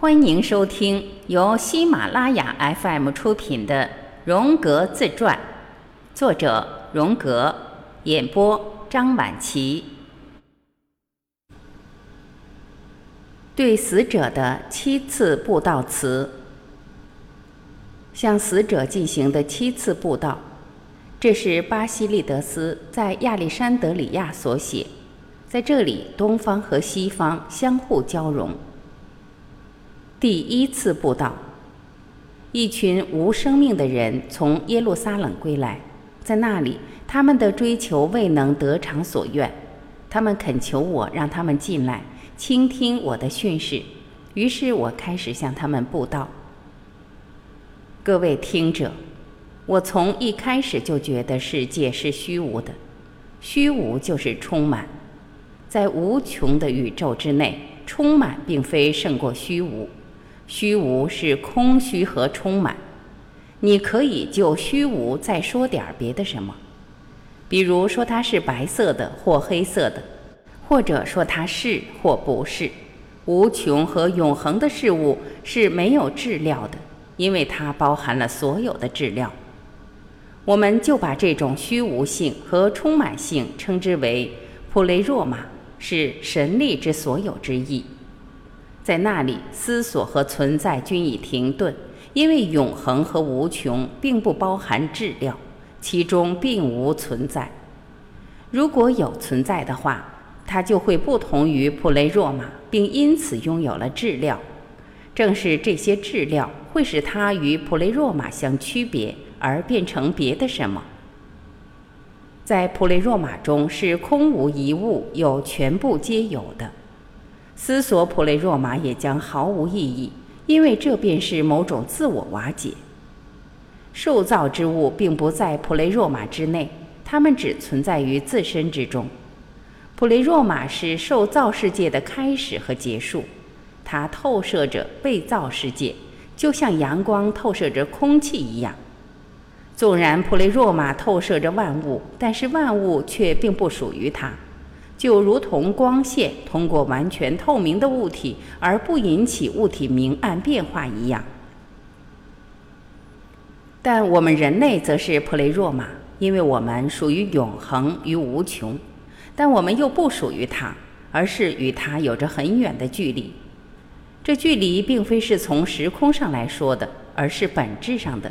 欢迎收听由喜马拉雅 FM 出品的《荣格自传》，作者荣格，演播张晚琪。对死者的七次布道词，向死者进行的七次布道，这是巴西利德斯在亚历山德里亚所写。在这里，东方和西方相互交融。第一次布道，一群无生命的人从耶路撒冷归来，在那里，他们的追求未能得偿所愿，他们恳求我让他们进来，倾听我的训示。于是我开始向他们布道。各位听者，我从一开始就觉得世界是虚无的，虚无就是充满，在无穷的宇宙之内，充满并非胜过虚无。虚无是空虚和充满，你可以就虚无再说点别的什么，比如说它是白色的或黑色的，或者说它是或不是。无穷和永恒的事物是没有质料的，因为它包含了所有的质料。我们就把这种虚无性和充满性称之为普雷若玛，是神力之所有之意。在那里，思索和存在均已停顿，因为永恒和无穷并不包含质料，其中并无存在。如果有存在的话，它就会不同于普雷若玛，并因此拥有了质料。正是这些质料会使它与普雷若玛相区别，而变成别的什么。在普雷若玛中是空无一物，有全部皆有的。思索普雷若玛也将毫无意义，因为这便是某种自我瓦解。受造之物并不在普雷若玛之内，它们只存在于自身之中。普雷若玛是受造世界的开始和结束，它透射着被造世界，就像阳光透射着空气一样。纵然普雷若玛透射着万物，但是万物却并不属于它。就如同光线通过完全透明的物体而不引起物体明暗变化一样，但我们人类则是普雷若玛，因为我们属于永恒与无穷，但我们又不属于它，而是与它有着很远的距离。这距离并非是从时空上来说的，而是本质上的。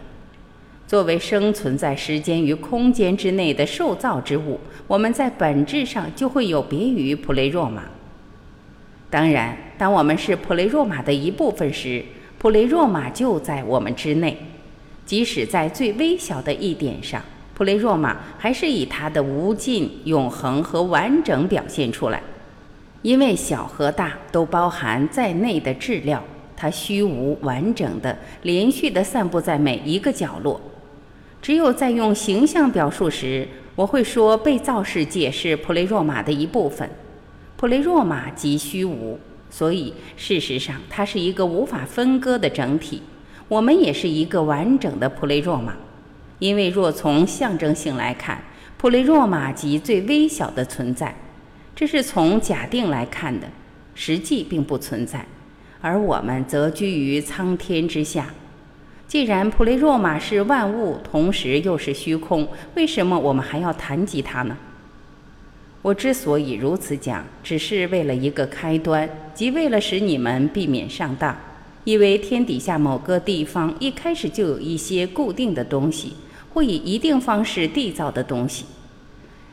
作为生存在时间与空间之内的受造之物，我们在本质上就会有别于普雷若玛。当然，当我们是普雷若玛的一部分时，普雷若玛就在我们之内。即使在最微小的一点上，普雷若玛还是以它的无尽、永恒和完整表现出来。因为小和大都包含在内的质料，它虚无、完整的、连续的散布在每一个角落。只有在用形象表述时，我会说被造世界是普雷若玛的一部分。普雷若玛即虚无，所以事实上它是一个无法分割的整体。我们也是一个完整的普雷若玛，因为若从象征性来看，普雷若玛即最微小的存在，这是从假定来看的，实际并不存在，而我们则居于苍天之下。既然普雷若玛是万物，同时又是虚空，为什么我们还要谈及它呢？我之所以如此讲，只是为了一个开端，即为了使你们避免上当，以为天底下某个地方一开始就有一些固定的东西，或以一定方式缔造的东西。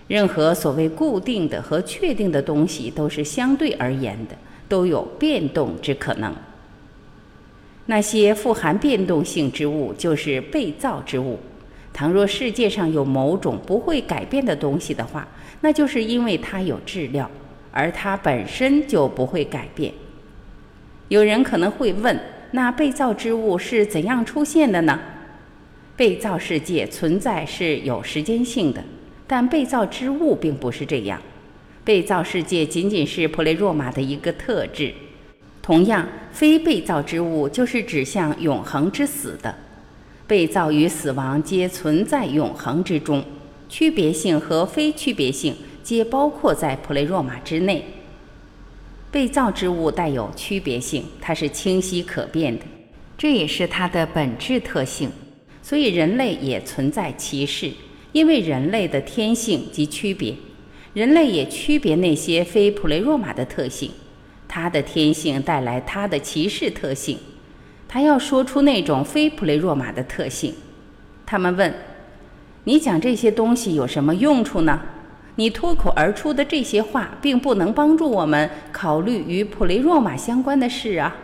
任何所谓固定的和确定的东西，都是相对而言的，都有变动之可能。那些富含变动性之物就是被造之物。倘若世界上有某种不会改变的东西的话，那就是因为它有质料，而它本身就不会改变。有人可能会问：那被造之物是怎样出现的呢？被造世界存在是有时间性的，但被造之物并不是这样。被造世界仅仅是普雷若玛的一个特质。同样，非被造之物就是指向永恒之死的，被造与死亡皆存在永恒之中，区别性和非区别性皆包括在普雷若玛之内。被造之物带有区别性，它是清晰可辨的，这也是它的本质特性。所以人类也存在歧视，因为人类的天性及区别，人类也区别那些非普雷若马的特性，他的天性带来他的歧视特性。他要说出那种非普雷若马的特性。他们问：“你讲这些东西有什么用处呢？你脱口而出的这些话，并不能帮助我们考虑与普雷若马相关的事啊。”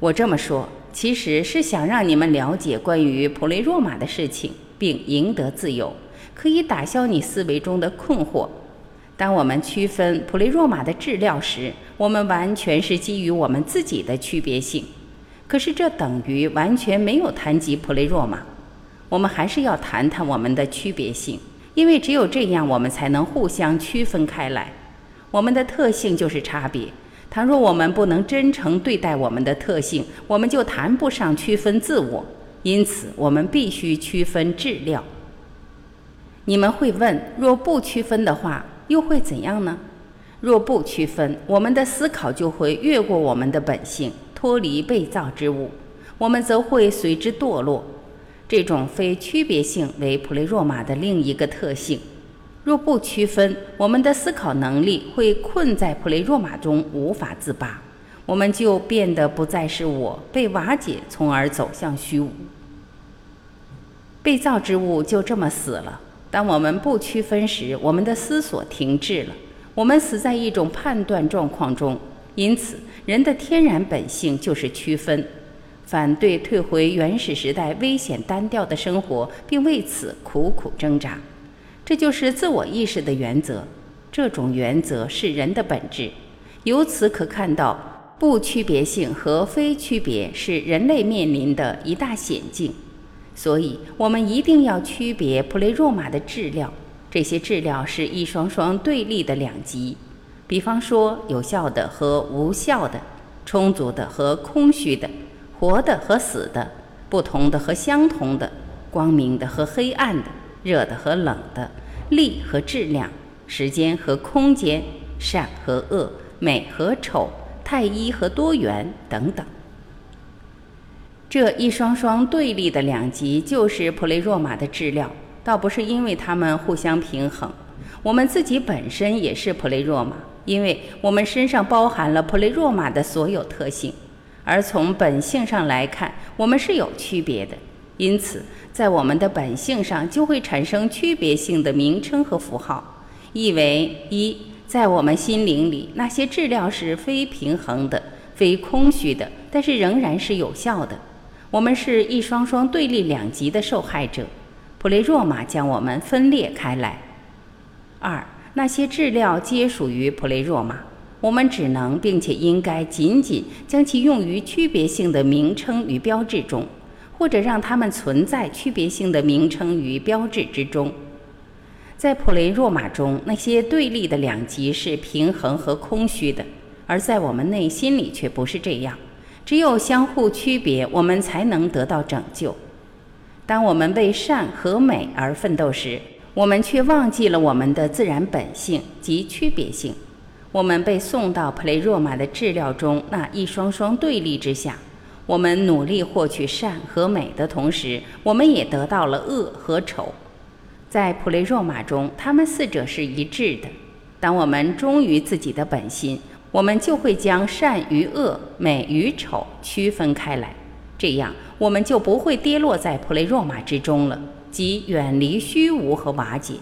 我这么说，其实是想让你们了解关于普雷若马的事情，并赢得自由，可以打消你思维中的困惑。当我们区分普雷若马的质料时，我们完全是基于我们自己的区别性。可是这等于完全没有谈及普雷若马，我们还是要谈谈我们的区别性，因为只有这样，我们才能互相区分开来。我们的特性就是差别。倘若我们不能真诚对待我们的特性，我们就谈不上区分自我。因此，我们必须区分质料。你们会问：若不区分的话，又会怎样呢？若不区分，我们的思考就会越过我们的本性。脱离被造之物，我们则会随之堕落。这种非区别性为普雷若马的另一个特性。若不区分，我们的思考能力会困在普雷若马中无法自拔，我们就变得不再是我，被瓦解，从而走向虚无。被造之物就这么死了。当我们不区分时，我们的思索停滞了，我们死在一种判断状况中。因此。人的天然本性就是区分，反对退回原始时代危险单调的生活，并为此苦苦挣扎。这就是自我意识的原则。这种原则是人的本质。由此可看到，不区别性和非区别是人类面临的一大险境。所以，我们一定要区别普雷若马的质料。这些质料是一双双对立的两极。比方说，有效的和无效的，充足的和空虚的，活的和死的，不同的和相同的，光明的和黑暗的，热的和冷的，力和质量，时间和空间，善和恶，美和丑，太一和多元等等。这一双双对立的两极就是普雷若马的质料，倒不是因为它们互相平衡，我们自己本身也是普雷若马。因为我们身上包含了普雷若马的所有特性，而从本性上来看，我们是有区别的。因此，在我们的本性上就会产生区别性的名称和符号，意为一，在我们心灵里，那些质料是非平衡的、非空虚的，但是仍然是有效的。我们是一双双对立两极的受害者，普雷若马将我们分裂开来。二。那些质料皆属于普雷若马，我们只能并且应该仅仅将其用于区别性的名称与标志中，或者让它们存在区别性的名称与标志之中。在普雷若马中，那些对立的两极是平衡和空虚的，而在我们内心里却不是这样。只有相互区别，我们才能得到拯救。当我们为善和美而奋斗时，我们却忘记了我们的自然本性及区别性，我们被送到普雷若马的治疗中那一双双对立之下。我们努力获取善和美的同时，我们也得到了恶和丑。在普雷若马中，他们四者是一致的。当我们忠于自己的本心，我们就会将善与恶、美与丑区分开来，这样我们就不会跌落在普雷若马之中了。即远离虚无和瓦解。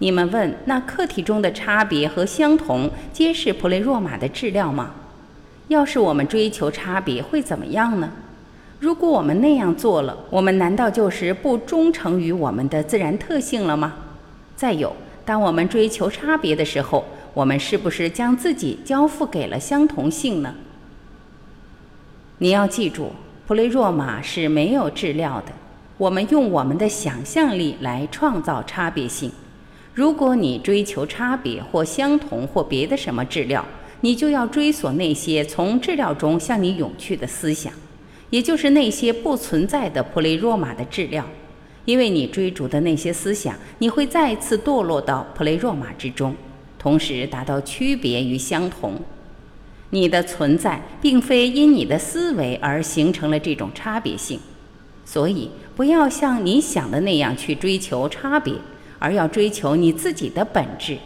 你们问，那客体中的差别和相同，皆是普雷若马的质料吗？要是我们追求差别，会怎么样呢？如果我们那样做了，我们难道就是不忠诚于我们的自然特性了吗？再有，当我们追求差别的时候，我们是不是将自己交付给了相同性呢？你要记住，普雷若马是没有质料的。我们用我们的想象力来创造差别性。如果你追求差别或相同或别的什么质料，你就要追索那些从质料中向你涌去的思想，也就是那些不存在的普雷若马的质料。因为你追逐的那些思想，你会再次堕落到普雷若马之中。同时达到区别与相同。你的存在并非因你的思维而形成了这种差别性，所以不要像你想的那样去追求差别，而要追求你自己的本质。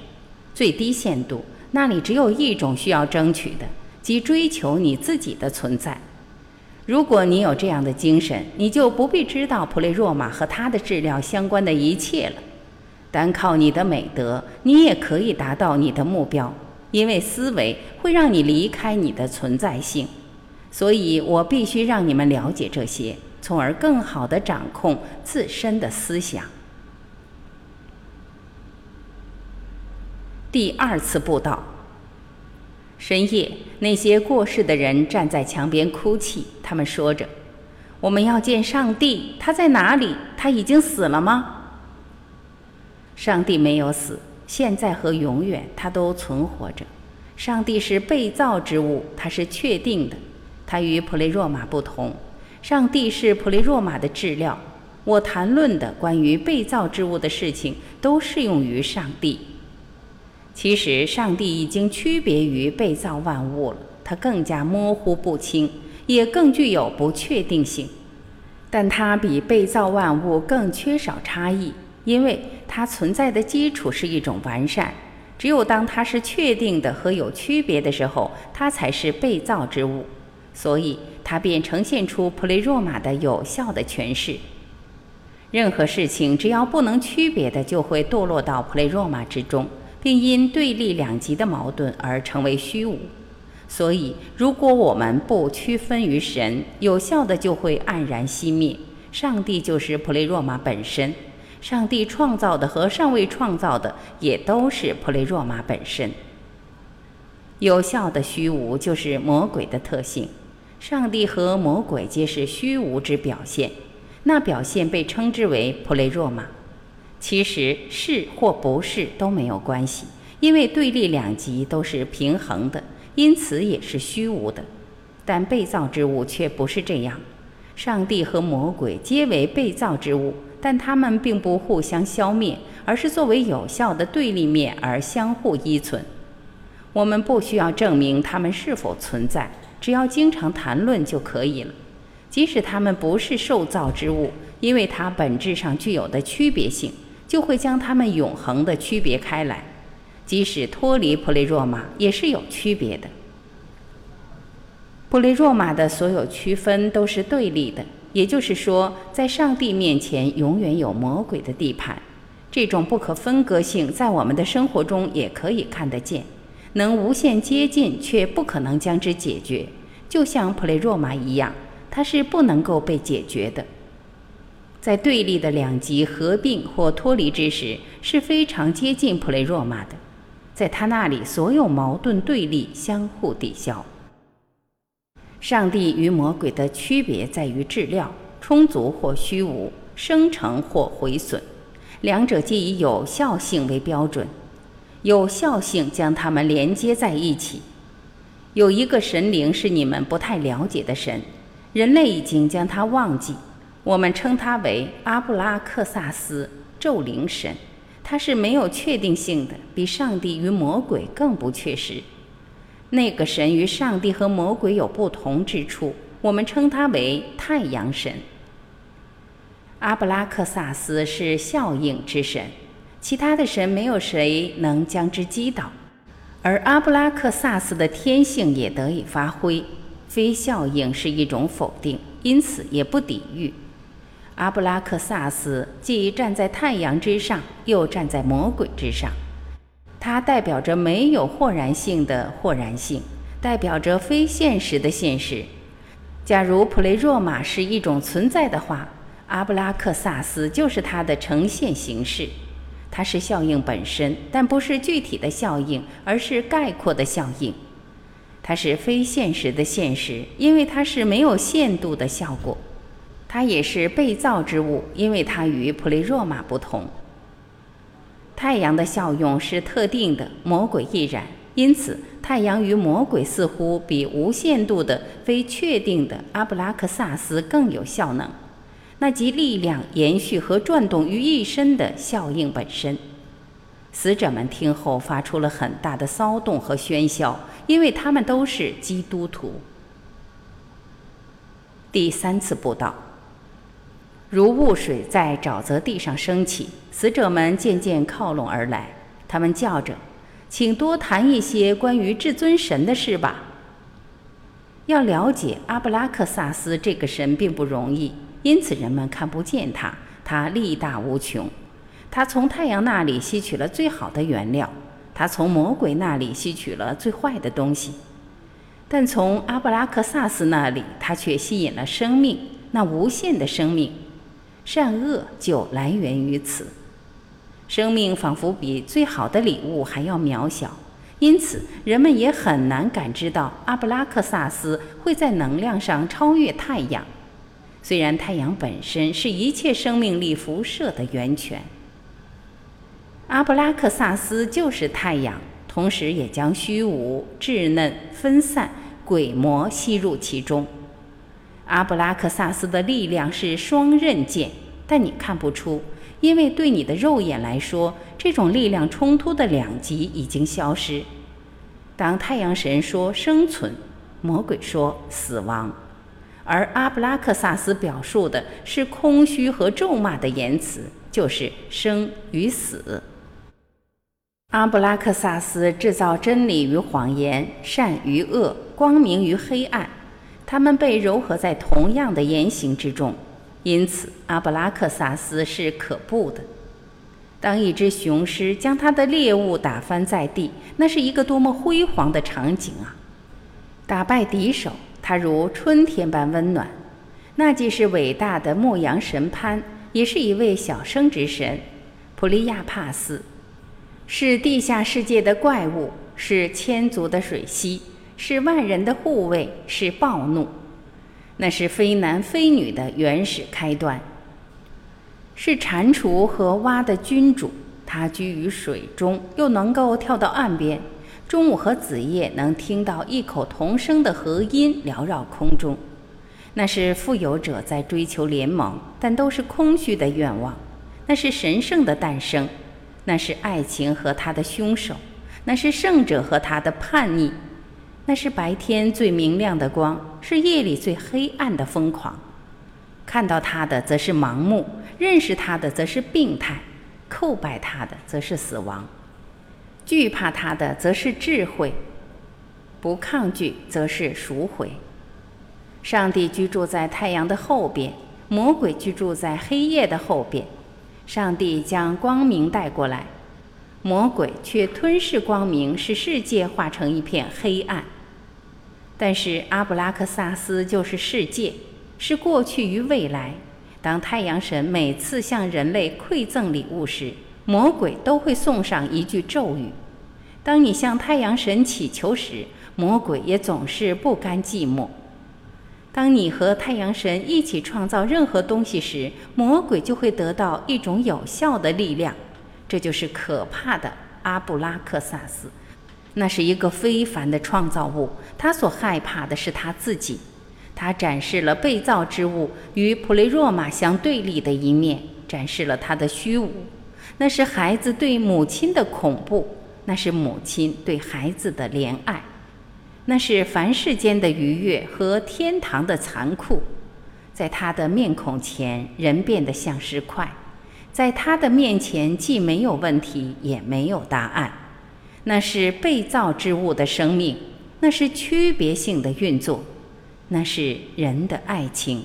最低限度，那里只有一种需要争取的，即追求你自己的存在。如果你有这样的精神，你就不必知道普雷若玛和他的治疗相关的一切了。单靠你的美德，你也可以达到你的目标。因为思维会让你离开你的存在性，所以我必须让你们了解这些，从而更好地掌控自身的思想。第二次布道。深夜，那些过世的人站在墙边哭泣，他们说着：“我们要见上帝，他在哪里？他已经死了吗？”上帝没有死。现在和永远，它都存活着。上帝是被造之物，它是确定的。它与普雷若玛不同。上帝是普雷若玛的质料。我谈论的关于被造之物的事情，都适用于上帝。其实，上帝已经区别于被造万物了。它更加模糊不清，也更具有不确定性。但它比被造万物更缺少差异。因为它存在的基础是一种完善，只有当它是确定的和有区别的时候，它才是被造之物，所以它便呈现出普雷若玛的有效的诠释。任何事情只要不能区别的，就会堕落到普雷若玛之中，并因对立两极的矛盾而成为虚无。所以，如果我们不区分于神，有效的就会黯然熄灭。上帝就是普雷若玛本身。上帝创造的和尚未创造的，也都是普雷若玛本身。有效的虚无就是魔鬼的特性。上帝和魔鬼皆是虚无之表现，那表现被称之为普雷若玛。其实是或不是都没有关系，因为对立两极都是平衡的，因此也是虚无的。但被造之物却不是这样。上帝和魔鬼皆为被造之物。但它们并不互相消灭，而是作为有效的对立面而相互依存。我们不需要证明它们是否存在，只要经常谈论就可以了。即使它们不是受造之物，因为它本质上具有的区别性，就会将它们永恒的区别开来。即使脱离普雷若玛，也是有区别的。普雷若玛的所有区分都是对立的。也就是说，在上帝面前永远有魔鬼的地盘，这种不可分割性在我们的生活中也可以看得见，能无限接近却不可能将之解决，就像普雷若玛一样，它是不能够被解决的。在对立的两极合并或脱离之时，是非常接近普雷若玛的，在他那里，所有矛盾对立相互抵消。上帝与魔鬼的区别在于质料充足或虚无，生成或毁损，两者皆以有效性为标准。有效性将它们连接在一起。有一个神灵是你们不太了解的神，人类已经将它忘记。我们称它为阿布拉克萨斯咒灵神，它是没有确定性的，比上帝与魔鬼更不确实。那个神与上帝和魔鬼有不同之处，我们称他为太阳神。阿布拉克萨斯是效应之神，其他的神没有谁能将之击倒，而阿布拉克萨斯的天性也得以发挥。非效应是一种否定，因此也不抵御。阿布拉克萨斯既站在太阳之上，又站在魔鬼之上。它代表着没有豁然性的豁然性，代表着非现实的现实。假如普雷若玛是一种存在的话，阿布拉克萨斯就是它的呈现形式。它是效应本身，但不是具体的效应，而是概括的效应。它是非现实的现实，因为它是没有限度的效果。它也是被造之物，因为它与普雷若玛不同。太阳的效用是特定的，魔鬼亦然。因此，太阳与魔鬼似乎比无限度的、非确定的阿布拉克萨斯更有效能，那即力量延续和转动于一身的效应本身。死者们听后发出了很大的骚动和喧嚣，因为他们都是基督徒。第三次布道，如雾水在沼泽地上升起，死者们渐渐靠拢而来，他们叫着：“请多谈一些关于至尊神的事吧。”要了解阿布拉克萨斯这个神并不容易，因此人们看不见他。他力大无穷，他从太阳那里吸取了最好的原料，他从魔鬼那里吸取了最坏的东西，但从阿布拉克萨斯那里，他却吸引了生命，那无限的生命。善恶就来源于此。生命仿佛比最好的礼物还要渺小。因此，人们也很难感知到阿布拉克萨斯会在能量上超越太阳。虽然太阳本身是一切生命力辐射的源泉，阿布拉克萨斯就是太阳，同时也将虚无、稚嫩、分散、鬼魔吸入其中。阿布拉克萨斯的力量是双刃剑，但你看不出，因为对你的肉眼来说。这种力量冲突的两极已经消失。当太阳神说生存，魔鬼说死亡，而阿布拉克萨斯表述的是空虚和咒骂的言辞，就是生与死。阿布拉克萨斯制造真理与谎言，善与恶，光明与黑暗，它们被糅合在同样的言行之中，因此阿布拉克萨斯是可怖的。当一只雄狮将它的猎物打翻在地，那是一个多么辉煌的场景啊！打败敌手，它如春天般温暖。那既是伟大的牧羊神潘，也是一位小生之神普利亚帕斯，是地下世界的怪物，是千足的水螅，是万人的护卫，是暴怒。那是非男非女的原始开端。是蟾蜍和蛙的君主，它居于水中，又能够跳到岸边。中午和子夜能听到异口同声的和音缭绕空中。那是富有者在追求联盟，但都是空虚的愿望。那是神圣的诞生，那是爱情和他的凶手，那是圣者和他的叛逆，那是白天最明亮的光，是夜里最黑暗的疯狂。看到他的则是盲目。认识他的则是病态，叩拜他的则是死亡，惧怕他的则是智慧，不抗拒则是赎回。上帝居住在太阳的后边，魔鬼居住在黑夜的后边。上帝将光明带过来，魔鬼却吞噬光明，使世界化成一片黑暗。但是阿布拉克萨斯就是世界，是过去与未来。当太阳神每次向人类馈赠礼物时，魔鬼都会送上一句咒语。当你向太阳神祈求时，魔鬼也总是不甘寂寞。当你和太阳神一起创造任何东西时，魔鬼就会得到一种有效的力量。这就是可怕的阿布拉克萨斯，那是一个非凡的创造物。他所害怕的是他自己。他展示了被造之物与普雷若玛相对立的一面，展示了他的虚无。那是孩子对母亲的恐怖，那是母亲对孩子的怜爱，那是凡世间的愉悦和天堂的残酷。在他的面孔前，人变得像石块；在他的面前，既没有问题，也没有答案。那是被造之物的生命，那是区别性的运作。那是人的爱情，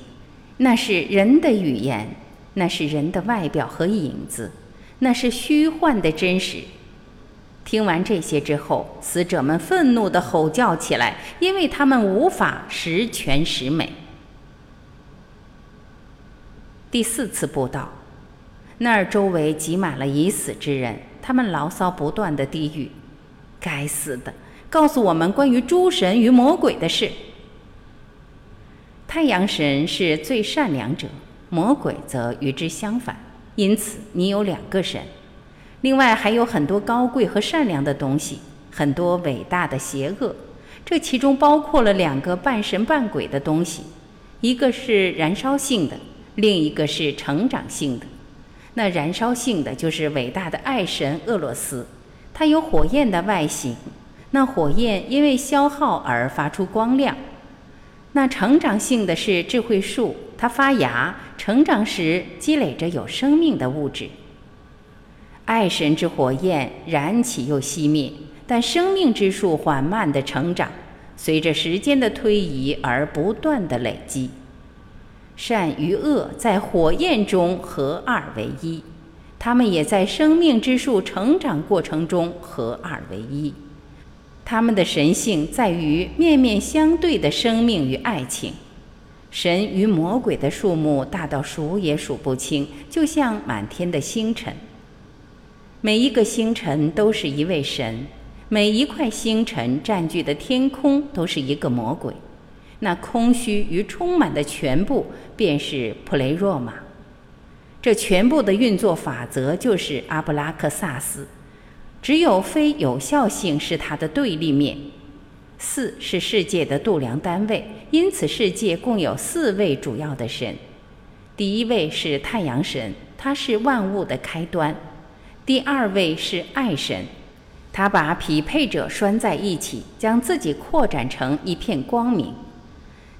那是人的语言，那是人的外表和影子，那是虚幻的真实。听完这些之后，死者们愤怒地吼叫起来，因为他们无法十全十美。第四次布道，那儿周围挤满了已死之人，他们牢骚不断的低语：“该死的，告诉我们关于诸神与魔鬼的事。”太阳神是最善良者，魔鬼则与之相反。因此，你有两个神。另外，还有很多高贵和善良的东西，很多伟大的邪恶。这其中包括了两个半神半鬼的东西，一个是燃烧性的，另一个是成长性的。那燃烧性的就是伟大的爱神厄洛斯，它有火焰的外形。那火焰因为消耗而发出光亮。那成长性的是智慧树，它发芽成长时积累着有生命的物质。爱神之火焰燃起又熄灭，但生命之树缓慢的成长，随着时间的推移而不断的累积。善与恶在火焰中合二为一，他们也在生命之树成长过程中合二为一。他们的神性在于面面相对的生命与爱情。神与魔鬼的数目大到数也数不清，就像满天的星辰。每一个星辰都是一位神，每一块星辰占据的天空都是一个魔鬼。那空虚与充满的全部，便是普雷若玛。这全部的运作法则就是阿布拉克萨斯。只有非有效性是它的对立面。四是世界的度量单位，因此世界共有四位主要的神。第一位是太阳神，它是万物的开端；第二位是爱神，他把匹配者拴在一起，将自己扩展成一片光明。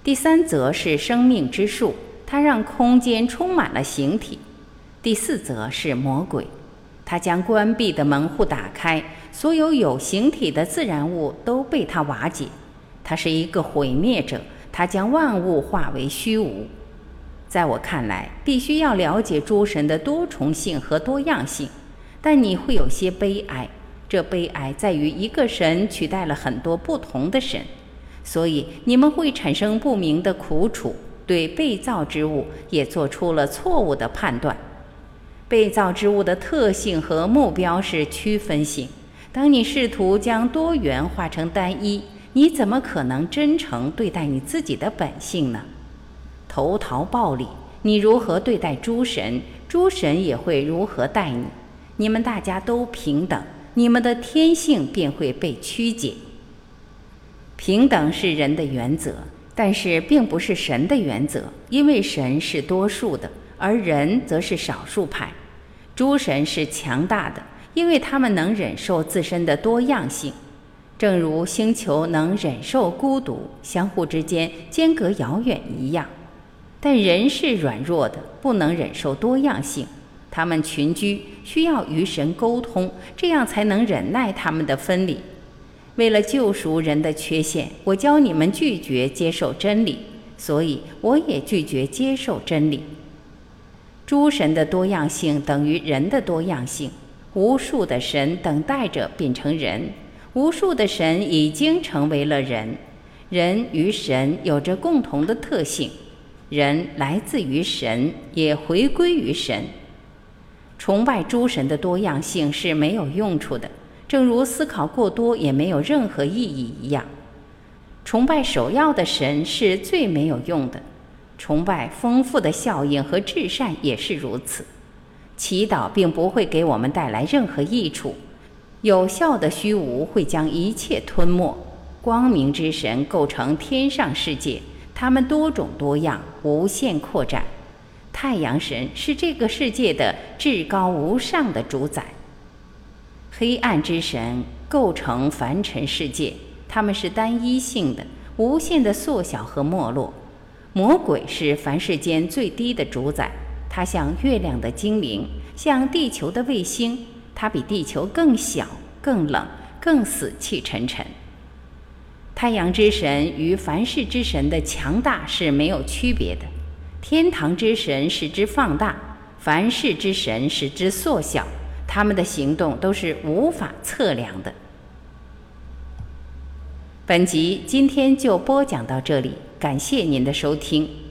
第三则是生命之树，它让空间充满了形体。第四则是魔鬼，它将关闭的门户打开，所有有形体的自然物都被它瓦解。它是一个毁灭者，它将万物化为虚无。在我看来，必须要了解诸神的多重性和多样性，但你会有些悲哀。这悲哀在于一个神取代了很多不同的神。所以你们会产生不明的苦楚，对被造之物也做出了错误的判断。被造之物的特性和目标是区分性。当你试图将多元化成单一，你怎么可能真诚对待你自己的本性呢？投桃报李，你如何对待诸神，诸神也会如何待你。你们大家都平等，你们的天性便会被曲解。平等是人的原则，但是并不是神的原则，因为神是多数的，而人则是少数派。诸神是强大的，因为他们能忍受自身的多样性，正如星球能忍受孤独、相互之间间隔遥远一样。但人是软弱的，不能忍受多样性。他们群居，需要与神沟通，这样才能忍耐他们的分离。为了救赎人的缺陷，我教你们拒绝接受真理，所以我也拒绝接受真理。诸神的多样性等于人的多样性，无数的神等待着变成人，无数的神已经成为了人。人与神有着共同的特性，人来自于神，也回归于神。崇拜诸神的多样性是没有用处的。正如思考过多也没有任何意义一样，崇拜首要的神是最没有用的。崇拜丰富的效应和至善也是如此。祈祷并不会给我们带来任何益处。有效的虚无会将一切吞没。光明之神构成天上世界，它们多种多样，无限扩展。太阳神是这个世界的至高无上的主宰。黑暗之神构成凡尘世界，他们是单一性的、无限的缩小和没落。魔鬼是凡世间最低的主宰，他像月亮的精灵，像地球的卫星，它比地球更小、更冷、更死气沉沉。太阳之神与凡世之神的强大是没有区别的，天堂之神使之放大，凡世之神使之缩小。他们的行动都是无法测量的。本集今天就播讲到这里，感谢您的收听。